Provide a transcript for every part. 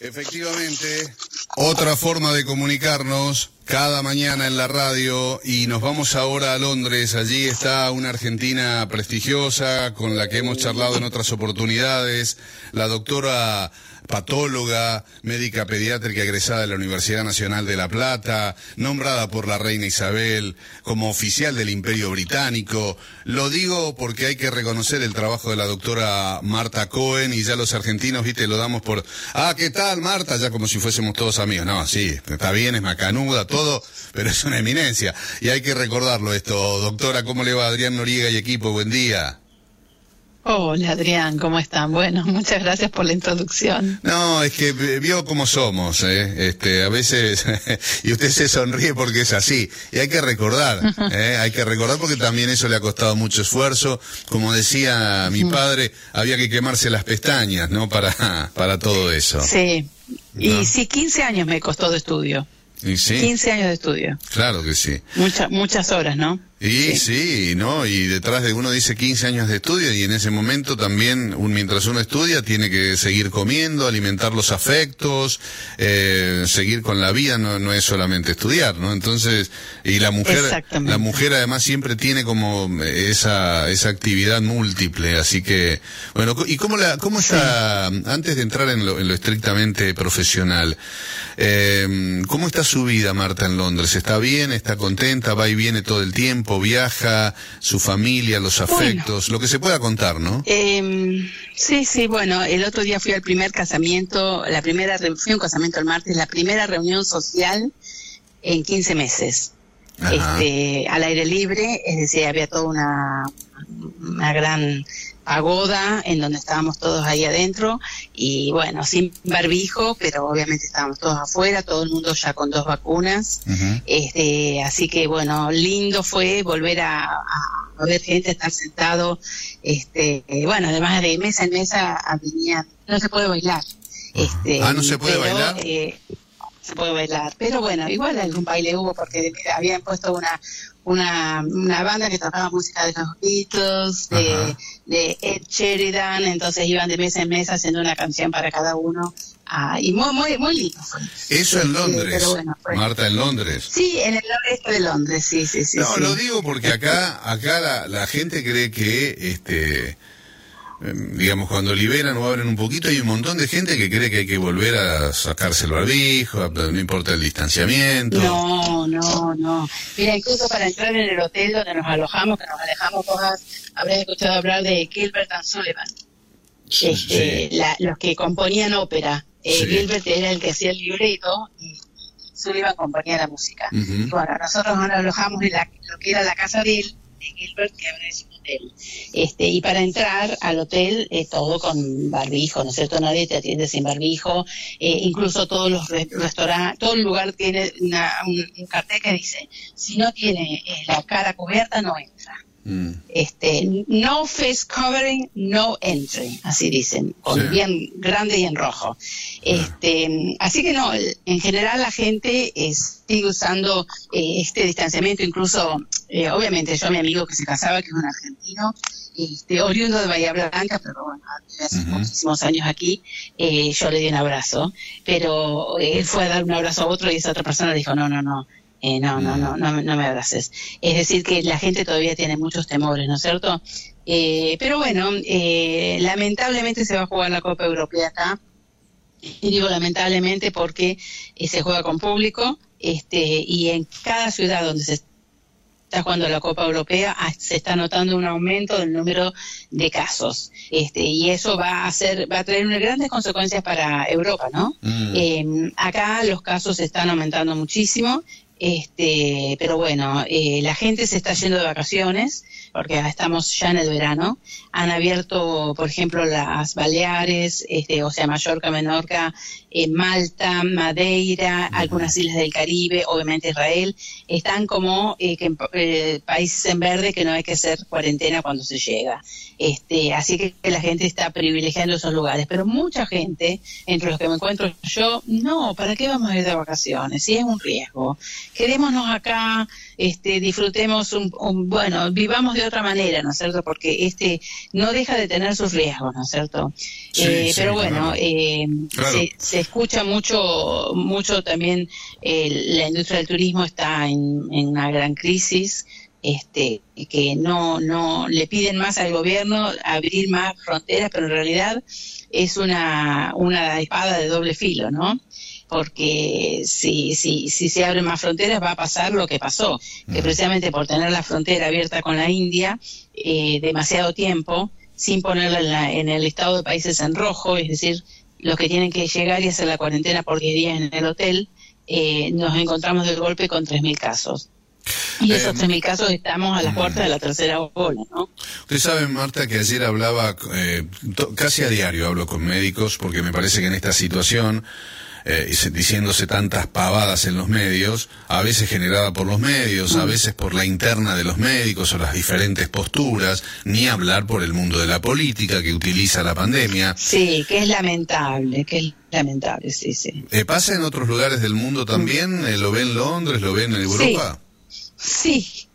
Efectivamente, otra forma de comunicarnos cada mañana en la radio y nos vamos ahora a Londres. Allí está una argentina prestigiosa con la que hemos charlado en otras oportunidades, la doctora patóloga, médica pediátrica egresada de la Universidad Nacional de La Plata, nombrada por la reina Isabel como oficial del Imperio Británico. Lo digo porque hay que reconocer el trabajo de la doctora Marta Cohen y ya los argentinos, viste, lo damos por, ah, ¿qué tal Marta? Ya como si fuésemos todos amigos. No, sí, está bien, es macanuda, todo, pero es una eminencia. Y hay que recordarlo esto. Doctora, ¿cómo le va Adrián Noriega y equipo? Buen día. Hola Adrián, ¿cómo están? Bueno, muchas gracias por la introducción. No, es que vio cómo somos, ¿eh? Este, a veces, y usted se sonríe porque es así, y hay que recordar, ¿eh? hay que recordar porque también eso le ha costado mucho esfuerzo, como decía mi padre, había que quemarse las pestañas, ¿no? Para, para todo eso. Sí, y sí, 15 años me costó de estudio. ¿Y sí? 15 años de estudio. Claro que sí. Muchas muchas horas, ¿no? Y sí. ¿no? Y detrás de uno dice 15 años de estudio y en ese momento también, un, mientras uno estudia, tiene que seguir comiendo, alimentar los afectos, eh, seguir con la vida, no, no es solamente estudiar, ¿no? Entonces, y la mujer, la mujer además siempre tiene como esa, esa actividad múltiple, así que, bueno, ¿y cómo la, cómo está, antes de entrar en lo, en lo estrictamente profesional, eh, cómo está su vida, Marta, en Londres? ¿Está bien? ¿Está contenta? ¿Va y viene todo el tiempo? Viaja, su familia, los afectos, lo que se pueda contar, ¿no? Eh, sí, sí, bueno, el otro día fui al primer casamiento, la primera, un casamiento el martes, la primera reunión social en 15 meses. Este, al aire libre, es decir, había toda una, una gran pagoda en donde estábamos todos ahí adentro y bueno, sin barbijo, pero obviamente estábamos todos afuera, todo el mundo ya con dos vacunas. este, así que bueno, lindo fue volver a, ver gente, estar sentado, este, bueno, además de mesa en mesa venía, no se puede bailar. Este, ah, no se puede bailar. Eh, se puede bailar, pero bueno, igual algún baile hubo porque habían puesto una una, una banda que tocaba música de los Beatles, de, de, Ed Sheridan, entonces iban de mesa en mesa haciendo una canción para cada uno. Ah, y muy, muy, muy lindo Eso en Londres. Marta, en Londres. Sí, en el noreste de Londres, sí, sí, sí. No, lo digo porque acá, acá la, la gente cree que, este, digamos, cuando liberan o abren un poquito, hay un montón de gente que cree que hay que volver a sacarse el barbijo, no importa el distanciamiento. No, no, no. Mira, incluso para entrar en el hotel donde nos alojamos, que nos alejamos todas, habrás escuchado hablar de Gilbert and Sullivan. Este, los que componían ópera. Eh, Gilbert era el que hacía el libreto y Sullivan componía la música. bueno, nosotros nos alojamos en lo que era la casa de él, de Gilbert, que ahora es este, y para entrar al hotel, eh, todo con barbijo, ¿no es cierto? Nadie te atiende sin barbijo. Eh, incluso todos los restaurantes, todo el lugar tiene un, cartel que dice, si no tiene eh, la cara cubierta, no entra. Mm. Este, no face covering, no entry, así dicen, con bien grande y en rojo. Este, así que no, en general la gente sigue usando eh, este distanciamiento, incluso, eh, obviamente yo mi amigo que se casaba, que es un argentino, este, oriundo de Bahía Blanca, pero bueno, hace muchísimos años aquí, eh, yo le di un abrazo, pero él fue a dar un abrazo a otro y esa otra persona dijo, no, no, no, eh, no, no, no, no, no me abraces. Es decir, que la gente todavía tiene muchos temores, ¿no es cierto? Eh, pero bueno, eh, lamentablemente se va a jugar la Copa Europea acá. Y digo lamentablemente porque se juega con público este, y en cada ciudad donde se está jugando la Copa Europea ah, se está notando un aumento del número de casos este y eso va a hacer va a traer unas grandes consecuencias para Europa no mm. acá los casos están aumentando muchísimo este, pero bueno, eh, la gente se está yendo de vacaciones porque estamos ya en el verano. Han abierto, por ejemplo, las Baleares, este, o sea, Mallorca, Menorca, eh, Malta, Madeira, algunas islas del Caribe, obviamente Israel. Están como eh, que, países en verde que no hay que hacer cuarentena cuando se llega. Este, así que la gente está privilegiando esos lugares. Pero mucha gente, entre los que me encuentro yo, no, ¿para qué vamos a ir de vacaciones? Si es un riesgo. Quedémonos acá, este, disfrutemos un, bueno, vivamos de de otra manera, ¿no es cierto? Porque este no deja de tener sus riesgos, ¿no es cierto? Eh, pero bueno, eh, Se, escucha mucho, mucho también, la industria del turismo está en, en una gran crisis este, que no, no le piden más al gobierno abrir más fronteras, pero en realidad es una, una espada de doble filo, ¿no? Porque si, si, si se abren más fronteras va a pasar lo que pasó, que precisamente por tener la frontera abierta con la India eh, demasiado tiempo, sin ponerla en, el estado de países en rojo, es decir, los que tienen que llegar y hacer la cuarentena por 10 días en el hotel, eh, nos encontramos de golpe con 3.000 casos. Y esos eh, 3.000 casos estamos a la puerta de la tercera ola, ¿no? Usted sabe, Marta, que ayer hablaba, eh, casi a diario hablo con médicos, porque me parece que en esta situación, eh, diciéndose tantas pavadas en los medios, a veces generada por los medios, a mm. veces por la interna de los médicos o las diferentes posturas, ni hablar por el mundo de la política que utiliza la pandemia. Sí, que es lamentable, que es lamentable, sí, sí. Eh, ¿Pasa en otros lugares del mundo también? ¿Lo ve en Londres? ¿Lo ve en Europa? Sí, sí,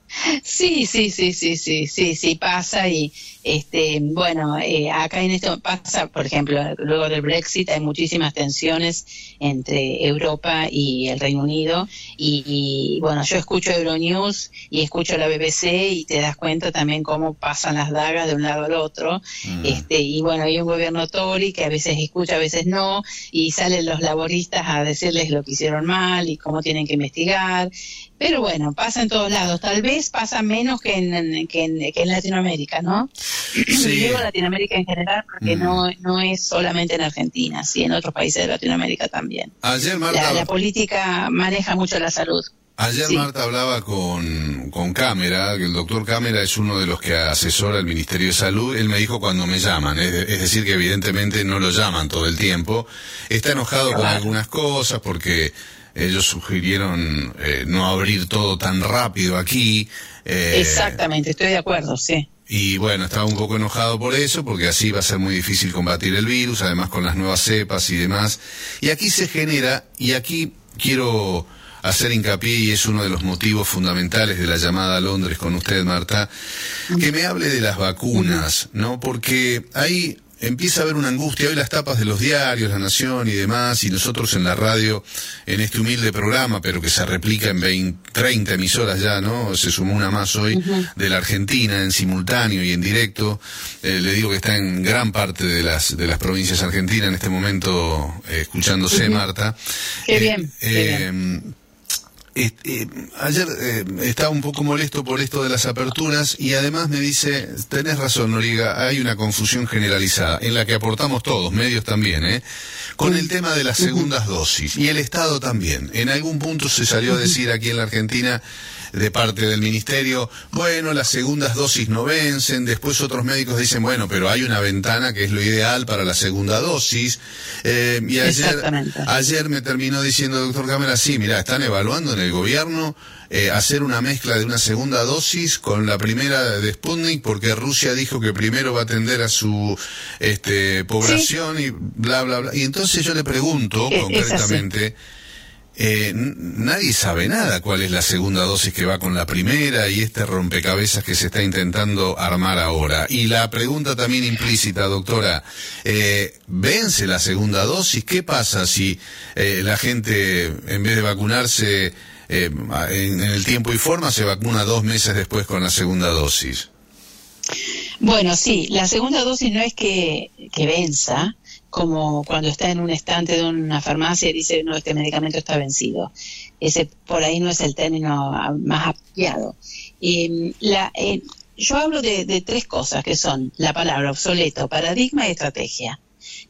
sí, sí, sí, sí, sí, sí, pasa y este, bueno, eh, acá en esto pasa, por ejemplo, luego del Brexit hay muchísimas tensiones entre Europa y el Reino Unido y, bueno, yo escucho Euronews y escucho la BBC y te das cuenta también cómo pasan las dagas de un lado al otro. Mm. Este, y bueno, hay un gobierno Tory que a veces escucha, a veces no, y salen los laboristas a decirles lo que hicieron mal y cómo tienen que investigar. Pero bueno, pasa en todos lados. Tal vez pasa menos que en, que en Latinoamérica, ¿no? Sí. Digo Latinoamérica en general porque no, no es solamente en Argentina, sí en otros países de Latinoamérica también. Ayer Marta... la, política maneja mucho la salud. Ayer Marta hablaba con, con Cámara, que el doctor Cámara es uno de los que asesora el Ministerio de Salud. Él me dijo cuando me llaman, es, decir, que evidentemente no lo llaman todo el tiempo. Está enojado con algunas cosas porque ellos sugirieron eh, no abrir todo tan rápido aquí. Eh, Exactamente, estoy de acuerdo, sí. Y bueno, estaba un poco enojado por eso, porque así va a ser muy difícil combatir el virus, además con las nuevas cepas y demás. Y aquí se genera, y aquí quiero hacer hincapié, y es uno de los motivos fundamentales de la llamada a Londres con usted, Marta, que me hable de las vacunas, ¿no? Porque hay empieza a haber una angustia. Hoy las tapas de los diarios, La Nación y demás, y nosotros en la radio, en este humilde programa, pero que se replica en 20, 30 emisoras ya, ¿no? Se sumó una más hoy de la Argentina en simultáneo y en directo. Eh, le digo que está en gran parte de las, de las provincias argentinas en este momento eh, escuchándose, Marta. Qué bien. Eh, eh, ayer eh, estaba un poco molesto por esto de las aperturas y además me dice, tenés razón, Noriga, hay una confusión generalizada en la que aportamos todos, medios también, ¿eh? con el tema de las segundas dosis y el Estado también. En algún punto se salió a decir aquí en la Argentina de parte del ministerio, bueno, las segundas dosis no vencen, después otros médicos dicen, bueno, pero hay una ventana que es lo ideal para la segunda dosis. Eh, y ayer, ayer me terminó diciendo doctor Cámara, sí, mira, están evaluando en el gobierno eh, hacer una mezcla de una segunda dosis con la primera de Sputnik, porque Rusia dijo que primero va a atender a su este, población y bla, bla, bla. Y entonces yo le pregunto concretamente... Eh, nadie sabe nada cuál es la segunda dosis que va con la primera y este rompecabezas que se está intentando armar ahora. Y la pregunta también implícita, doctora, eh, ¿vence la segunda dosis? ¿Qué pasa si eh, la gente, en vez de vacunarse en, el tiempo y forma, se vacuna dos meses después con la segunda dosis? Bueno, sí, la segunda dosis no es que, que venza, como cuando está en un estante de una farmacia y dice, no, este medicamento está vencido. Ese por ahí no es el término más apropiado. la, eh, yo hablo de, tres cosas que son la palabra obsoleto, paradigma y estrategia,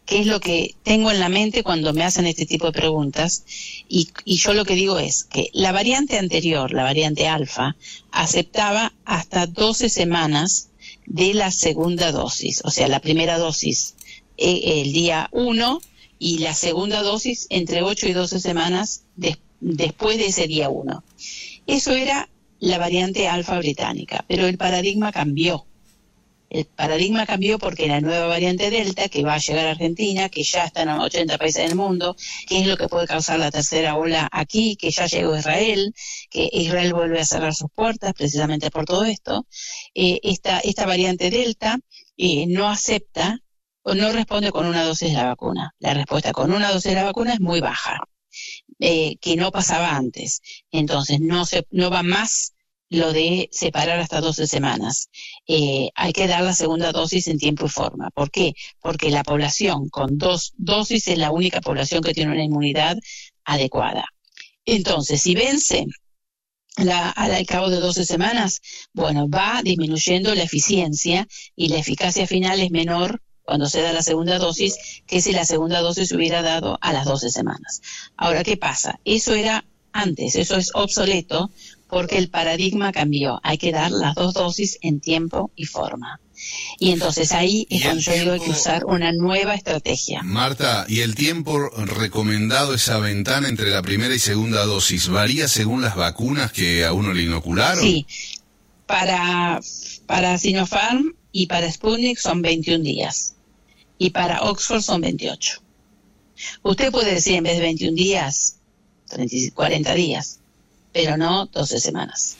que es lo que tengo en la mente cuando me hacen este tipo de preguntas. Y, y yo lo que digo es que la variante anterior, la variante alfa, aceptaba hasta 12 semanas de la segunda dosis, o sea, la primera dosis el día 1 y la segunda dosis entre 8 y 12 semanas después de ese día 1. Eso era la variante alfa británica, pero el paradigma cambió. El paradigma cambió porque la nueva variante Delta, que va a llegar a Argentina, que ya está en 80 países del mundo, que es lo que puede causar la tercera ola aquí, que ya llegó a Israel, que Israel vuelve a cerrar sus puertas precisamente por todo esto. Eh, esta, esta variante Delta eh, no acepta no responde con una dosis de la vacuna. La respuesta con una dosis de la vacuna es muy baja, eh, que no pasaba antes. Entonces, no, se, no va más lo de separar hasta 12 semanas. Eh, hay que dar la segunda dosis en tiempo y forma. ¿Por qué? Porque la población con dos dosis es la única población que tiene una inmunidad adecuada. Entonces, si vence la, al cabo de 12 semanas, bueno, va disminuyendo la eficiencia y la eficacia final es menor cuando se da la segunda dosis que si la segunda dosis se hubiera dado a las 12 semanas. Ahora, ¿qué pasa? Eso era antes, eso es obsoleto porque el paradigma cambió. Hay que dar las dos dosis en tiempo y forma. Y entonces ahí es cuando yo digo hay que usar una nueva estrategia. Marta, ¿y el tiempo recomendado, esa ventana entre la primera y segunda dosis, varía según las vacunas que a uno le inocularon? Sí, para, para Sinopharm y para Sputnik son 21 días. Y para Oxford son 28. Usted puede decir en vez de 21 días, 40 días pero no 12 semanas.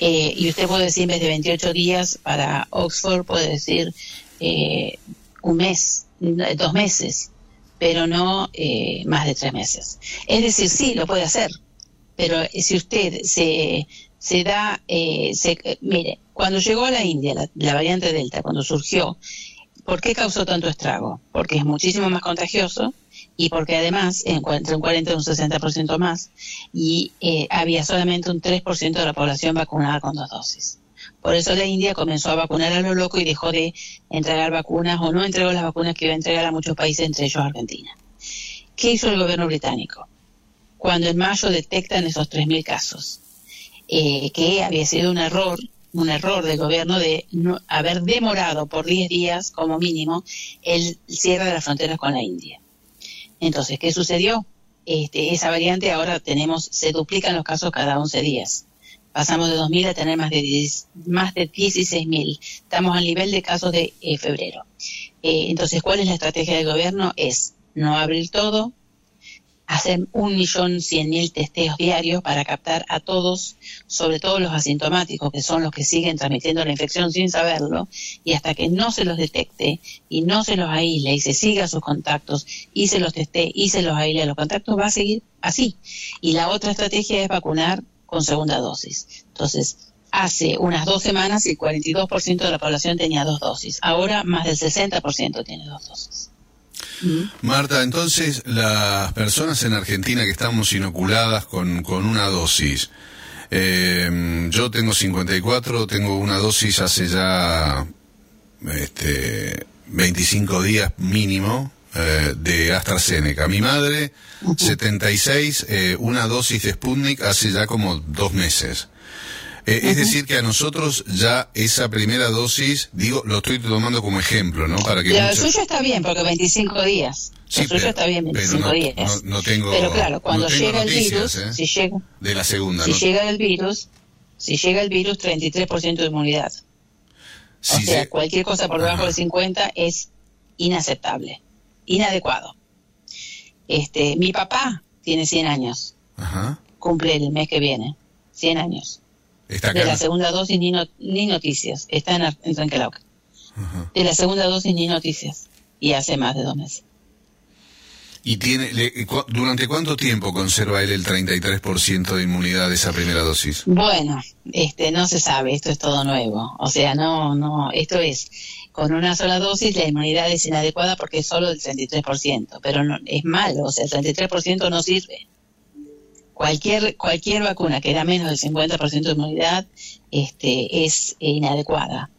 Eh, y usted puede decir en vez de 28 días para Oxford, puede decir eh, un mes, dos meses, pero no eh, más de tres meses. Es decir, sí, lo puede hacer, pero si usted se, se da, se, mire, cuando llegó a la India la, la variante Delta, cuando surgió, ¿por qué causó tanto estrago? Porque es muchísimo más contagioso, y porque además entre un 40 y un 60% más y eh, había solamente un 3% de la población vacunada con dos dosis. Por eso la India comenzó a vacunar a lo loco y dejó de entregar vacunas o no entregó las vacunas que iba a entregar a muchos países, entre ellos Argentina. ¿Qué hizo el gobierno británico? Cuando en mayo detectan esos 3.000 casos, eh, que había sido un error un error del gobierno de haber demorado por 10 días como mínimo el cierre de las fronteras con la India. Entonces, ¿qué sucedió? Este, esa variante ahora tenemos, se duplican los casos cada 11 días. Pasamos de 2.000 a tener más de, más de 16.000. Estamos al nivel de casos de eh, febrero. Eh, entonces, ¿cuál es la estrategia del gobierno? Es no abrir todo, hacer un millón cien mil testeos diarios para captar a todos, sobre todo los asintomáticos, que son los que siguen transmitiendo la infección sin saberlo, y hasta que no se los detecte y no se los aísle y se siga sus contactos y se los teste y se los aísle a los contactos, va a seguir así. Y la otra estrategia es vacunar con segunda dosis. Entonces, hace unas dos semanas el 42% de la población tenía dos dosis. Ahora más del 60% tiene dos dosis. Marta, entonces las personas en Argentina que estamos inoculadas con, con una dosis, eh, yo tengo 54, tengo una dosis hace ya este, 25 días mínimo eh, de AstraZeneca. Mi madre, 76, eh, una dosis de Sputnik hace ya como dos meses. Eh, es decir, que a nosotros ya esa primera dosis, digo, lo estoy tomando como ejemplo, ¿no? Para que Lo suyo está bien, porque 25 días. Sí, suyo está bien, 25 días. No, tengo, pero claro, cuando llega el virus, ¿eh? si llega, de la segunda, si llega el virus, si llega el virus, 33% de inmunidad. o sea, cualquier cosa por debajo de 50 es inaceptable, inadecuado. Este, mi papá tiene 100 años. Ajá. Cumple el mes que viene. 100 años de la segunda dosis ni, ni noticias. Está en, en De la segunda dosis ni noticias. Y hace más de dos meses. ¿Y tiene, durante cuánto tiempo conserva él el 33% de inmunidad de esa primera dosis? Bueno, este, no se sabe, esto es todo nuevo. O sea, no, no, esto es, con una sola dosis la inmunidad es inadecuada porque es solo del 33%, pero no, es malo, o sea, el 33% no sirve cualquier, cualquier vacuna que da menos del 50% de inmunidad este, es inadecuada.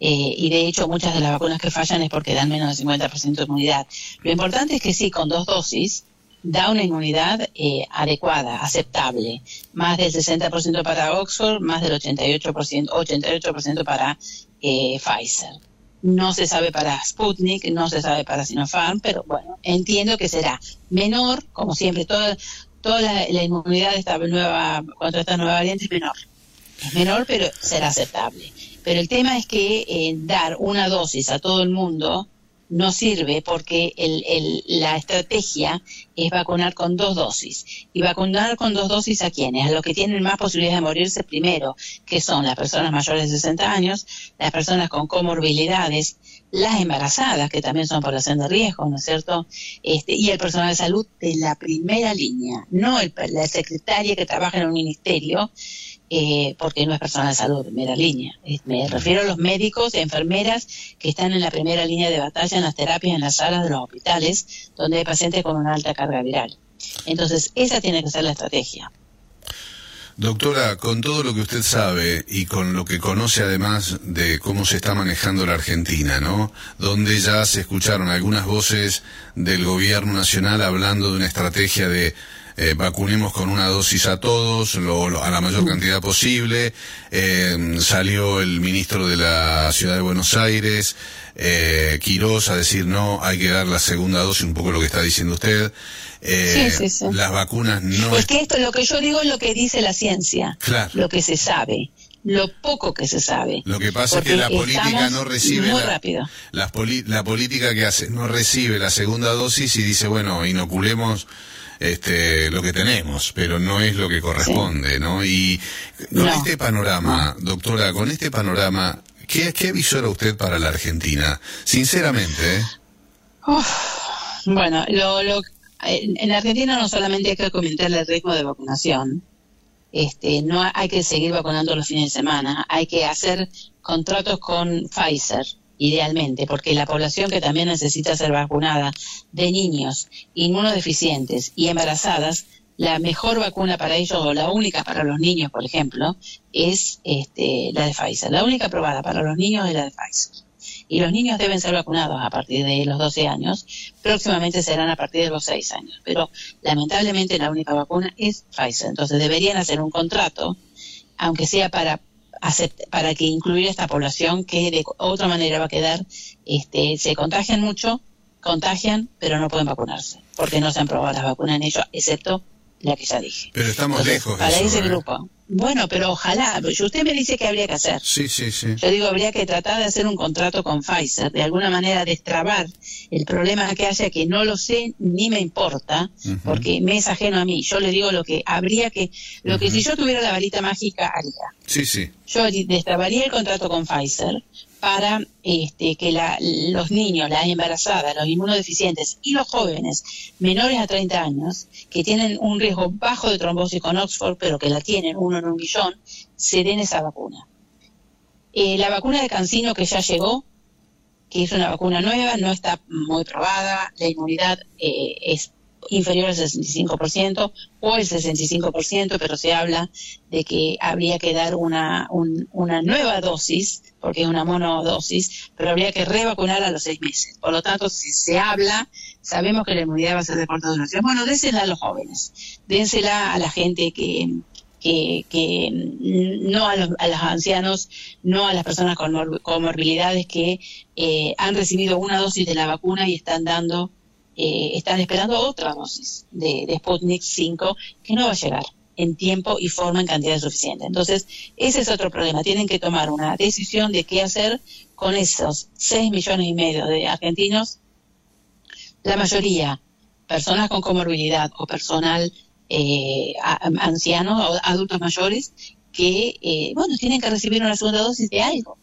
Eh, y de hecho muchas de las vacunas que fallan es porque dan menos del 50% de inmunidad. Lo importante es que sí, con dos dosis da una inmunidad eh, adecuada, aceptable. Más del 60% para Oxford, más del 88%, 88% para eh, Pfizer. No se sabe para Sputnik, no se sabe para Sinopharm, pero bueno, entiendo que será menor, como siempre, todo, toda la, inmunidad de esta nueva, contra esta nueva variante es menor. Es menor, pero será aceptable. Pero el tema es que eh, dar una dosis a todo el mundo no sirve porque el, el, la estrategia es vacunar con dos dosis. ¿Y vacunar con dos dosis a quiénes? A los que tienen más posibilidades de morirse primero, que son las personas mayores de 60 años, las personas con comorbilidades, las embarazadas, que también son población de riesgo, ¿no es cierto? Este, y el personal de salud de la primera línea, no el, la secretaria que trabaja en un ministerio, eh, porque no es personal de salud de primera línea. Me refiero a los médicos y enfermeras que están en la primera línea de batalla en las terapias en las salas de los hospitales, donde hay pacientes con una alta carga viral. Entonces, esa tiene que ser la estrategia. Doctora, con todo lo que usted sabe y con lo que conoce además de cómo se está manejando la Argentina, ¿no? Donde ya se escucharon algunas voces del gobierno nacional hablando de una estrategia de eh, vacunemos con una dosis a todos, lo, a la mayor cantidad posible. Eh, salió el ministro de la Ciudad de Buenos Aires, eh, Quirós, a decir no, hay que dar la segunda dosis, un poco lo que está diciendo usted. Eh, sí, sí, sí. Las vacunas no. Es que esto, lo que yo digo es lo que dice la ciencia, claro. lo que se sabe lo poco que se sabe. Lo que pasa es que la política no recibe muy la, rápido. La, la, política que hace no recibe la segunda dosis y dice, bueno, inoculemos este, lo que tenemos, pero no es lo que corresponde, ¿no? Y con este panorama, doctora, con este panorama, ¿qué, qué visora usted para la Argentina? Sinceramente. ¿eh? bueno, lo, lo, en Argentina no solamente hay que aumentar el ritmo de vacunación, este, no hay que seguir vacunando los fines de semana, hay que hacer contratos con Pfizer, idealmente, porque la población que también necesita ser vacunada de niños inmunodeficientes y embarazadas, la mejor vacuna para ellos o la única para los niños, por ejemplo, es este, la de Pfizer. La única aprobada para los niños es la de Pfizer. Y los niños deben ser vacunados a partir de los 12 años, próximamente serán a partir de los 6 años. Pero lamentablemente la única vacuna es Pfizer. Entonces deberían hacer un contrato, aunque sea para para que incluir esta población que de otra manera va a quedar, este, se contagian mucho, contagian, pero no pueden vacunarse, porque no se han probado las vacunas en ellos, excepto la que ya dije. Pero estamos lejos. Para ese ¿eh? grupo. Bueno, pero ojalá, usted me dice que habría que hacer. Sí, sí, sí. Yo digo, habría que tratar de hacer un contrato con Pfizer, de alguna manera destrabar el problema que haya, que no lo sé ni me importa, porque me es ajeno a mí. Yo le digo lo que habría que, lo que si yo tuviera la varita mágica haría. Sí, sí. Yo destrabaría el contrato con Pfizer, para este, que los niños, las embarazadas, los inmunodeficientes y los jóvenes menores a 30 años, que tienen un riesgo bajo de trombosis con Oxford, pero que la tienen uno en un millón, se den esa vacuna. Eh, la vacuna de Cancino que ya llegó, que es una vacuna nueva, no está muy probada, la inmunidad eh, es inferior al 65% o el 65%, pero se habla de que habría que dar una, una nueva dosis, porque es una monodosis, pero habría que revacunar a los seis meses. Por lo tanto, si se habla, sabemos que la inmunidad va a ser de corta duración. Bueno, désela a los jóvenes, dénsela a la gente que, que, no a los, a los, ancianos, no a las personas con comorbilidades que eh, han recibido una dosis de la vacuna y están dando eh, están esperando otra dosis de, de, Sputnik 5 que no va a llegar en tiempo y forma en cantidad suficiente. Entonces, ese es otro problema. Tienen que tomar una decisión de qué hacer con esos 6 millones y medio de argentinos, la mayoría personas con comorbilidad o personal eh, ancianos o adultos mayores que, eh, bueno, tienen que recibir una segunda dosis de algo.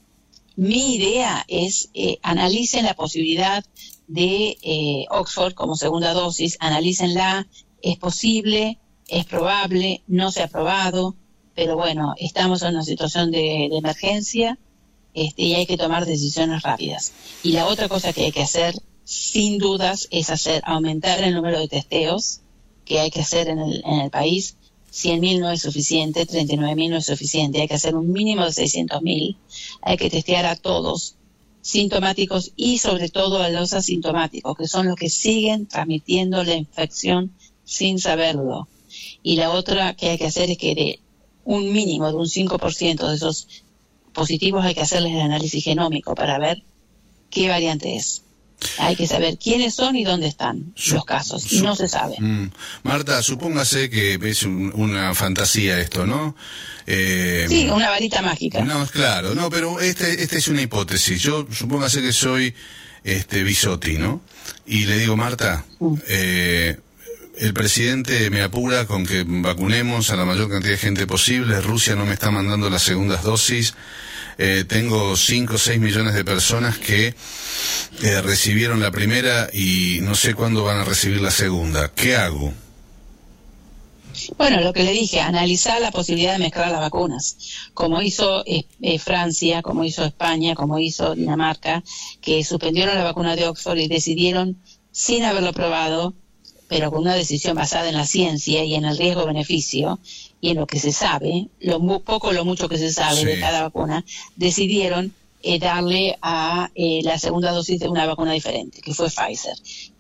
Mi idea es eh, analicen la posibilidad de eh, Oxford como segunda dosis, analícenla, es posible, es probable, no se ha probado, pero bueno, estamos en una situación de, emergencia este, y hay que tomar decisiones rápidas. Y la otra cosa que hay que hacer, sin dudas, es hacer aumentar el número de testeos que hay que hacer en el, en el país. 100.000 no es suficiente, 39.000 no es suficiente, hay que hacer un mínimo de 600.000, hay que testear a todos sintomáticos y sobre todo a los asintomáticos, que son los que siguen transmitiendo la infección sin saberlo. Y la otra que hay que hacer es que de un mínimo de un 5% de esos positivos hay que hacerles el análisis genómico para ver qué variante es. Hay que saber quiénes son y dónde están los casos. Y no se sabe. Mm. Marta, supóngase que es una fantasía esto, ¿no? Eh, sí, una varita mágica. No, claro, no, pero este, este es una hipótesis. Yo supóngase que soy este Bisotti, ¿no? Y le digo, Marta, mm. eh, el presidente me apura con que vacunemos a la mayor cantidad de gente posible. Rusia no me está mandando las segundas dosis. Eh, tengo 5 o 6 millones de personas que eh, recibieron la primera y no sé cuándo van a recibir la segunda. ¿Qué hago? Bueno, lo que le dije, analizar la posibilidad de mezclar las vacunas, como hizo eh, Francia, como hizo España, como hizo Dinamarca, que suspendieron la vacuna de Oxford y decidieron, sin haberlo probado, pero con una decisión basada en la ciencia y en el riesgo-beneficio y en lo que se sabe, lo poco o lo mucho que se sabe de cada vacuna, decidieron eh, darle a eh, la segunda dosis de una vacuna diferente, que fue Pfizer.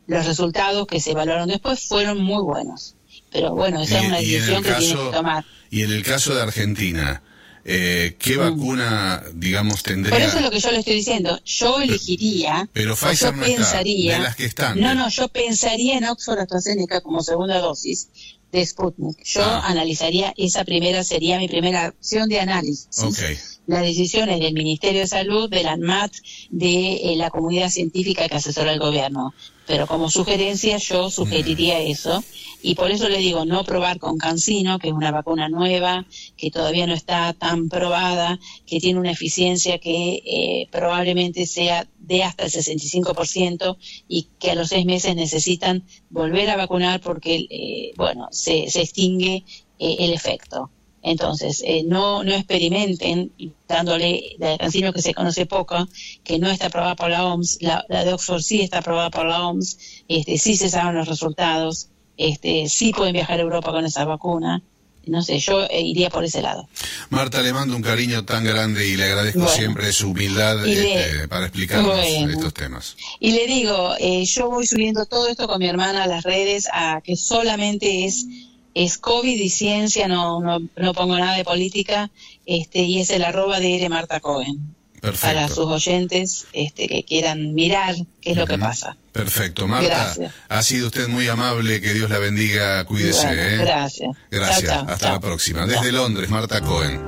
Los resultados que se evaluaron después fueron muy buenos. Pero bueno, esa es una decisión que tiene que tomar. Y en el caso de Argentina, eh, ¿qué mm. vacuna, digamos, tendría? Por eso es lo que yo le estoy diciendo. Yo elegiría, pero, Pfizer no pensaría, de las que están. No, no, yo pensaría en Oxford AstraZeneca como segunda dosis de Sputnik. Yo ah. analizaría, esa primera sería mi primera acción de análisis. Okay. Las decisiones del Ministerio de Salud, de la ANMAT, de eh, la comunidad científica que asesora el gobierno. Pero como sugerencia yo sugeriría mm. eso y por eso le digo no probar con Cancino, que es una vacuna nueva, que todavía no está tan probada, que tiene una eficiencia que eh, probablemente sea de hasta el 65% y que a los seis meses necesitan volver a vacunar porque, eh, bueno, se, se extingue eh, el efecto. Entonces, no, no experimenten dándole la de Cancino que se conoce poco, que no está aprobada por la OMS, la, la, de Oxford sí está aprobada por la OMS, este, sí se saben los resultados, este, sí pueden viajar a Europa con esa vacuna. No sé, yo eh, iría por ese lado. Marta, le mando un cariño tan grande y le agradezco siempre su humildad este, para explicarnos estos temas. Y le digo, eh, yo voy subiendo todo esto con mi hermana a las redes, a que solamente es es COVID y ciencia, no, no, no pongo nada de política, este, y es el arroba de R. Marta Cohen para sus oyentes este, que quieran mirar qué es lo que pasa. Perfecto, Marta. Ha sido usted muy amable, que Dios la bendiga, cuídese. ¿eh? Gracias. Gracias, hasta la próxima. Desde Londres, Marta Cohen.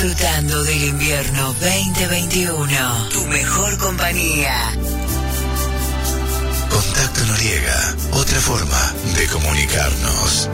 Disfrutando del invierno 2021. Tu mejor compañía. Contacto Noriega. Otra forma de comunicarnos.